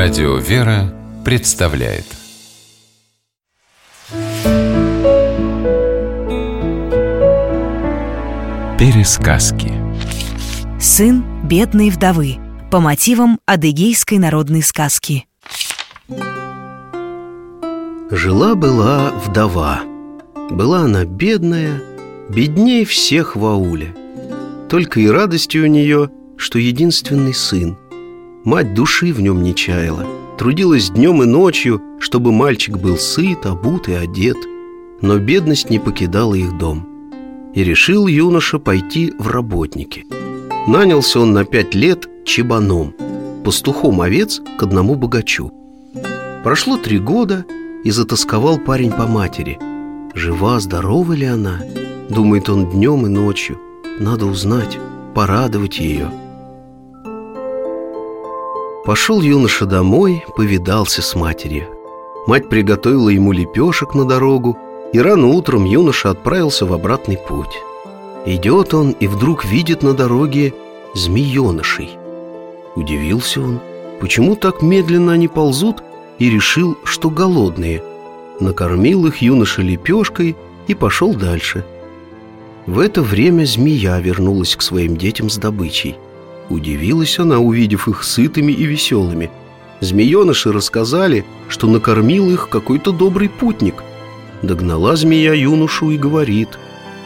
Радио «Вера» представляет Пересказки Сын бедной вдовы по мотивам адыгейской народной сказки. Жила-была вдова. Была она бедная, бедней всех в ауле. Только и радостью у нее, что единственный сын. Мать души в нем не чаяла. Трудилась днем и ночью, чтобы мальчик был сыт, обут и одет. Но бедность не покидала их дом. И решил юноша пойти в работники. Нанялся он на пять лет чебаном, пастухом овец к одному богачу. Прошло три года, и затасковал парень по матери. Жива, здорова ли она? Думает он днем и ночью. Надо узнать, порадовать ее. Пошел юноша домой, повидался с матерью. Мать приготовила ему лепешек на дорогу, и рано утром юноша отправился в обратный путь. Идет он и вдруг видит на дороге змеенышей. Удивился он, почему так медленно они ползут, и решил, что голодные. Накормил их юноша лепешкой и пошел дальше. В это время змея вернулась к своим детям с добычей. Удивилась она, увидев их сытыми и веселыми. Змееныши рассказали, что накормил их какой-то добрый путник. Догнала змея юношу и говорит,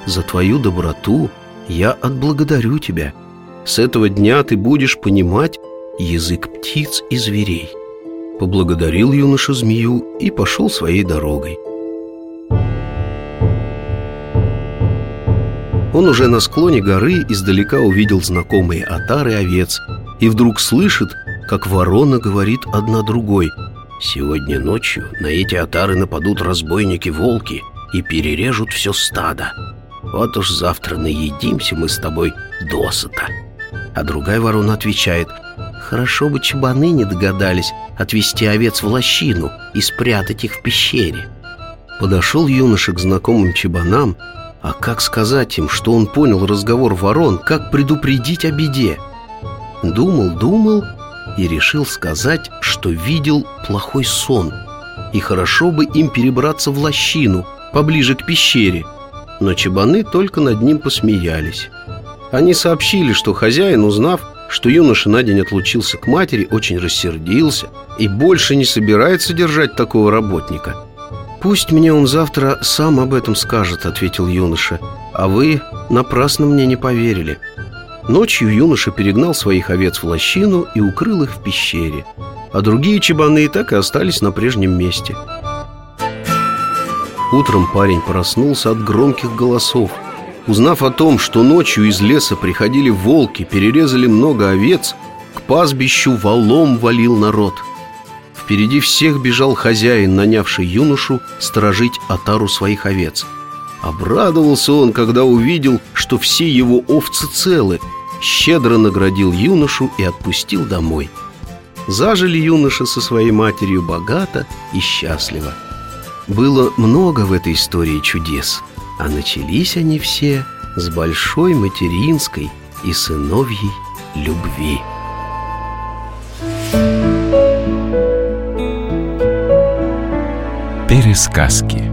«За твою доброту я отблагодарю тебя. С этого дня ты будешь понимать язык птиц и зверей». Поблагодарил юноша змею и пошел своей дорогой. Он уже на склоне горы издалека увидел знакомые отары овец и вдруг слышит, как ворона говорит одна другой «Сегодня ночью на эти отары нападут разбойники-волки и перережут все стадо. Вот уж завтра наедимся мы с тобой досыта». А другая ворона отвечает «Хорошо бы чебаны не догадались отвести овец в лощину и спрятать их в пещере». Подошел юноша к знакомым чебанам а как сказать им, что он понял разговор ворон, как предупредить о беде? Думал, думал и решил сказать, что видел плохой сон. И хорошо бы им перебраться в лощину, поближе к пещере. Но чебаны только над ним посмеялись. Они сообщили, что хозяин, узнав, что юноша на день отлучился к матери, очень рассердился И больше не собирается держать такого работника – «Пусть мне он завтра сам об этом скажет», — ответил юноша. «А вы напрасно мне не поверили». Ночью юноша перегнал своих овец в лощину и укрыл их в пещере А другие чебаны так и остались на прежнем месте. Утром парень проснулся от громких голосов. Узнав о том, что ночью из леса приходили волки, перерезали много овец К пастбищу валом валил народ – Впереди всех бежал хозяин, нанявший юношу сторожить отару своих овец. Обрадовался он, когда увидел, что все его овцы целы, щедро наградил юношу и отпустил домой. Зажили юноша со своей матерью богато и счастливо. Было много в этой истории чудес, а начались они все с большой материнской и сыновьей любви. Пересказки